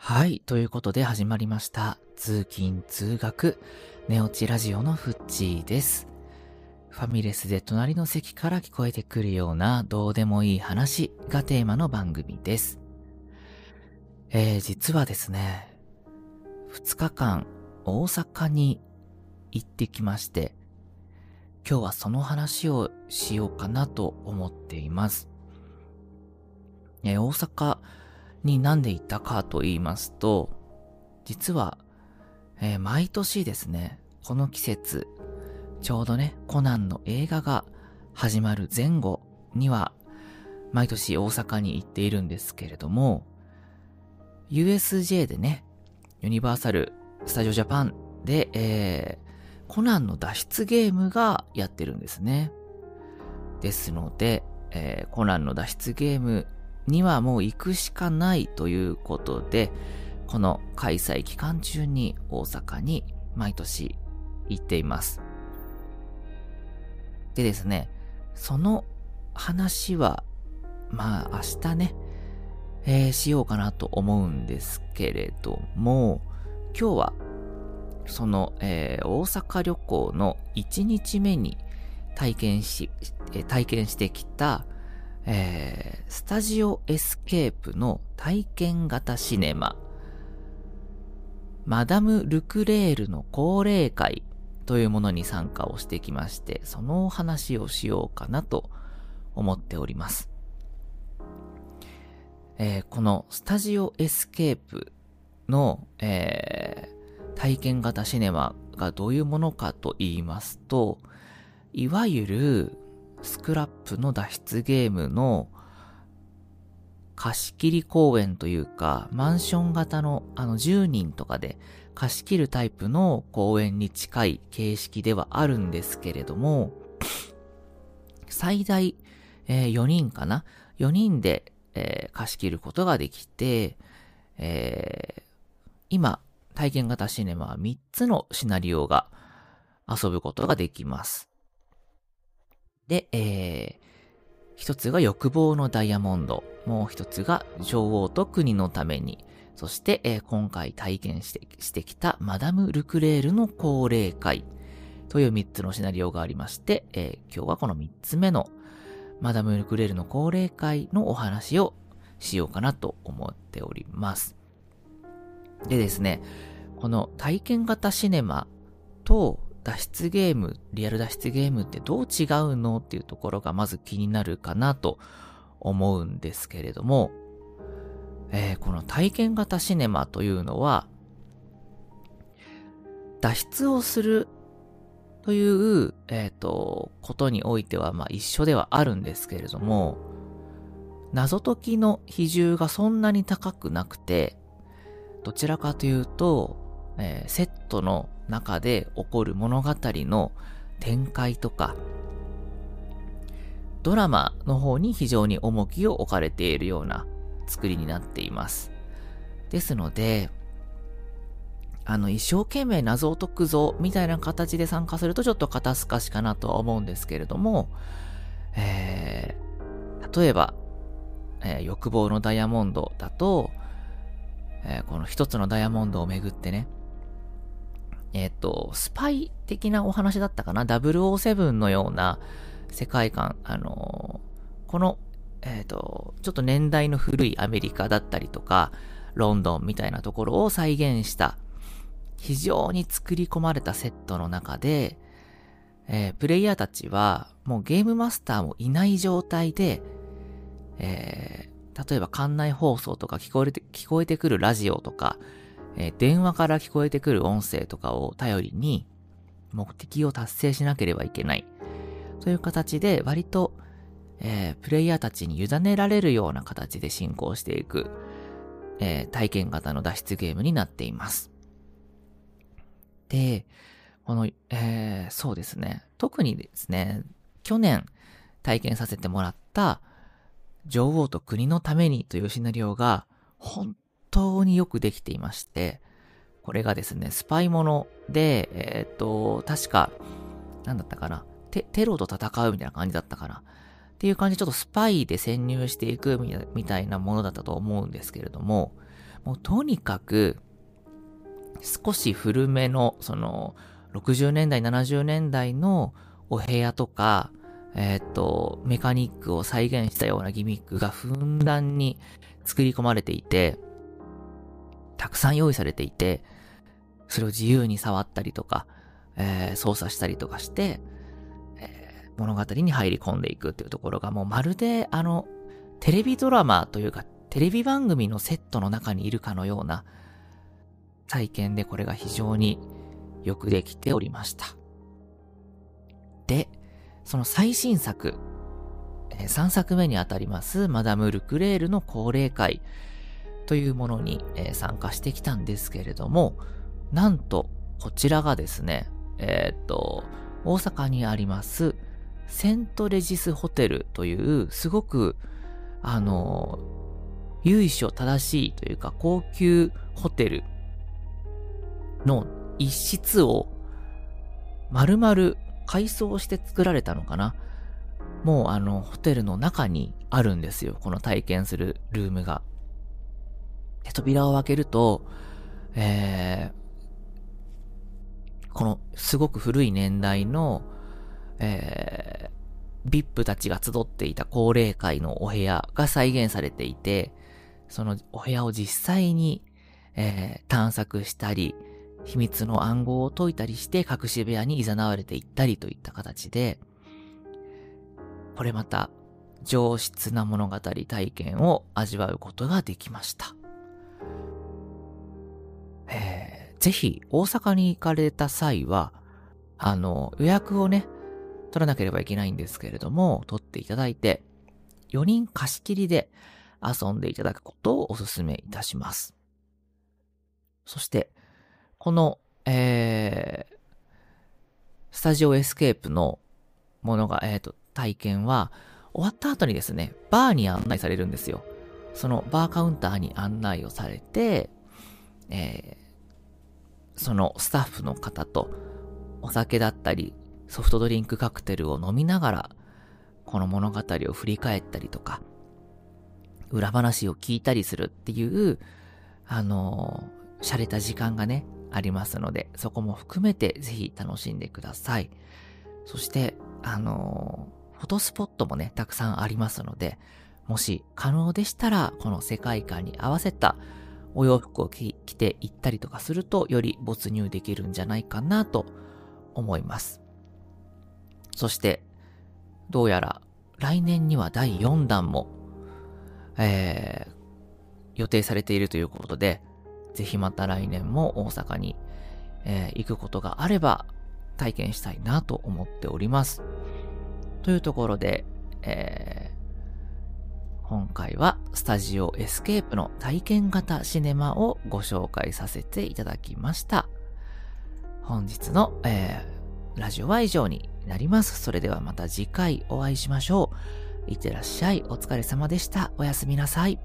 はい。ということで始まりました。通勤通学、寝落ちラジオのフッチーです。ファミレスで隣の席から聞こえてくるようなどうでもいい話がテーマの番組です。えー、実はですね、2日間大阪に行ってきまして、今日はその話をしようかなと思っています。えー大阪になんで行ったかと言いますと、実は、えー毎年ですね、この季節、ちょうどね、コナンの映画が始まる前後には、毎年大阪に行っているんですけれども、USJ でね、ユニバーサル・スタジオ・ジャパンで、えーコナンの脱出ゲームがやってるんですね。ですので、えーコナンの脱出ゲームにはもう行くしかないということで、この開催期間中に大阪に毎年行っています。でですね、その話は、まあ明日ね、えーしようかなと思うんですけれども、今日は、その、えー大阪旅行の1日目に体験し、体験してきた、えースタジオエスケープの体験型シネマ、マダム・ルクレールの高齢会というものに参加をしてきまして、そのお話をしようかなと思っております。えーこのスタジオエスケープの、えー体験型シネマがどういうものかと言いますと、いわゆるスクラップの脱出ゲームの貸し切り公演というか、マンション型のあの10人とかで貸し切るタイプの公演に近い形式ではあるんですけれども、最大、えー4人かな ?4 人で、えー貸し切ることができて、えー今、体験型シネマは3つのシナリオが遊ぶことができます。で、えー、一つが欲望のダイヤモンド。もう一つが女王と国のために。そして、えー今回体験してしてきたマダム・ルクレールの高齢会という三つのシナリオがありまして、えー今日はこの三つ目のマダム・ルクレールの高齢会のお話をしようかなと思っております。でですね、この体験型シネマと脱出ゲーム、リアル脱出ゲームってどう違うのっていうところがまず気になるかなと思うんですけれども、えーこの体験型シネマというのは、脱出をするという、えっ、と、ことにおいては、まあ一緒ではあるんですけれども、謎解きの比重がそんなに高くなくて、どちらかというと、えーセットの中で起こる物語の展開とか、ドラマの方に非常に重きを置かれているような作りになっています。ですので、あの、一生懸命謎を解くぞ、みたいな形で参加するとちょっと肩透かしかなとは思うんですけれども、えー、例えば、えー欲望のダイヤモンドだと、えーこの一つのダイヤモンドをめぐってね、えっ、と、スパイ的なお話だったかな ?007 のような世界観、あのーこの、えっ、と、ちょっと年代の古いアメリカだったりとか、ロンドンみたいなところを再現した、非常に作り込まれたセットの中で、えプレイヤーたちは、もうゲームマスターもいない状態で、え例えば館内放送とか聞こえて、聞こえてくるラジオとか、えー電話から聞こえてくる音声とかを頼りに、目的を達成しなければいけない。という形で、割と、えープレイヤーたちに委ねられるような形で進行していく、えー体験型の脱出ゲームになっています。で、この、えーそうですね。特にですね、去年体験させてもらった、女王と国のためにというシナリオが本当によくできていまして、これがですね、スパイもので、えーっと、確か、なんだったかな、テテロと戦うみたいな感じだったかな。っていう感じでちょっとスパイで潜入していくみたいみたいなものだったと思うんですけれども、もうとにかく、少し古めの、その、60年代、70年代のお部屋とか、えっ、と、メカニックを再現したようなギミックがふんだんに作り込まれていて、たくさん用意されていて、それを自由に触ったりとか、えー、操作したりとかして、えー、物語に入り込んでいくっていうところがもうまるであの、テレビドラマというか、テレビ番組のセットの中にいるかのような体験でこれが非常によくできておりました。で、その最新作、え3作目にあたりますマダム・ルクレールの高齢会というものに、え参加してきたんですけれども、なんとこちらがですね、えー、っと、大阪にありますセントレジスホテルというすごくあの、由緒正しいというか高級ホテルの一室を丸々改装して作られたのかなもうあの、ホテルの中にあるんですよ。この体験するルームが。扉を開けると、えー、このすごく古い年代の、えー、VIP たちが集っていた高齢会のお部屋が再現されていて、そのお部屋を実際に、えー、探索したり、秘密の暗号を解いたりして隠し部屋に誘われていったりといった形で、これまた上質な物語体験を味わうことができました。えー、ぜひ大阪に行かれた際は、あの、予約をね、取らなければいけないんですけれども、取っていただいて、4人貸し切りで遊んでいただくことをお勧めいたします。そして、この、えー、スタジオエスケープのものが、えっ、ー、と、体験は、終わった後にですね、バーに案内されるんですよ。そのバーカウンターに案内をされて、えー、そのスタッフの方とお酒だったり、ソフトドリンクカクテルを飲みながら、この物語を振り返ったりとか、裏話を聞いたりするっていう、あのー、洒落た時間がね、ありますので、そこも含めてぜひ楽しんでください。そして、あのー、フォトスポットもね、たくさんありますので、もし可能でしたら、この世界観に合わせたお洋服を着て行ったりとかすると、より没入できるんじゃないかなと思います。そして、どうやら来年には第4弾も、えー、予定されているということで、ぜひまた来年も大阪に、えー、行くことがあれば体験したいなと思っております。というところで、えー、今回はスタジオエスケープの体験型シネマをご紹介させていただきました。本日の、えー、ラジオは以上になります。それではまた次回お会いしましょう。いってらっしゃい。お疲れ様でした。おやすみなさい。